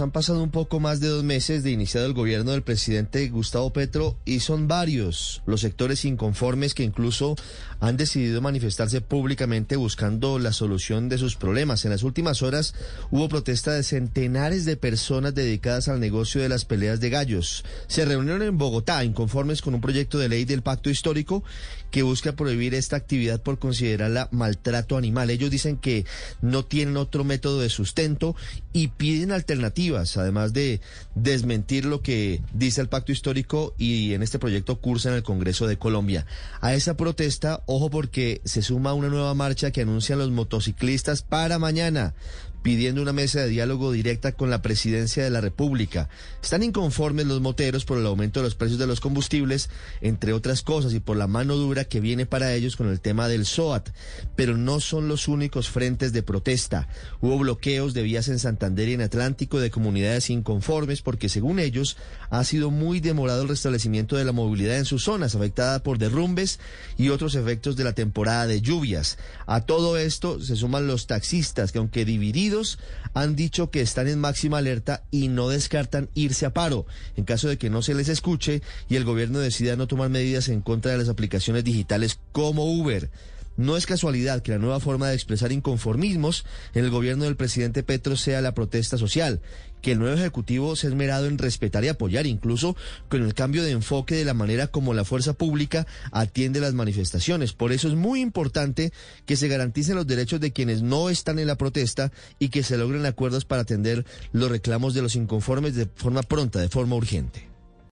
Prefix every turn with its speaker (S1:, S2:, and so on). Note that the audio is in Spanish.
S1: han pasado un poco más de dos meses de iniciado el gobierno del presidente Gustavo Petro y son varios los sectores inconformes que incluso han decidido manifestarse públicamente buscando la solución de sus problemas. En las últimas horas hubo protesta de centenares de personas dedicadas al negocio de las peleas de gallos. Se reunieron en Bogotá inconformes con un proyecto de ley del pacto histórico que busca prohibir esta actividad por considerarla maltrato animal. Ellos dicen que no tienen otro método de sustento y piden alternativas, además de desmentir lo que dice el pacto histórico y en este proyecto cursa en el Congreso de Colombia. A esa protesta, ojo porque se suma una nueva marcha que anuncian los motociclistas para mañana pidiendo una mesa de diálogo directa con la presidencia de la República. Están inconformes los moteros por el aumento de los precios de los combustibles, entre otras cosas, y por la mano dura que viene para ellos con el tema del SOAT. Pero no son los únicos frentes de protesta. Hubo bloqueos de vías en Santander y en Atlántico de comunidades inconformes porque, según ellos, ha sido muy demorado el restablecimiento de la movilidad en sus zonas, afectada por derrumbes y otros efectos de la temporada de lluvias. A todo esto se suman los taxistas, que aunque divididos, han dicho que están en máxima alerta y no descartan irse a paro en caso de que no se les escuche y el gobierno decida no tomar medidas en contra de las aplicaciones digitales como Uber. No es casualidad que la nueva forma de expresar inconformismos en el gobierno del presidente Petro sea la protesta social, que el nuevo Ejecutivo se ha esmerado en respetar y apoyar, incluso con el cambio de enfoque de la manera como la fuerza pública atiende las manifestaciones. Por eso es muy importante que se garanticen los derechos de quienes no están en la protesta y que se logren acuerdos para atender los reclamos de los inconformes de forma pronta, de forma urgente.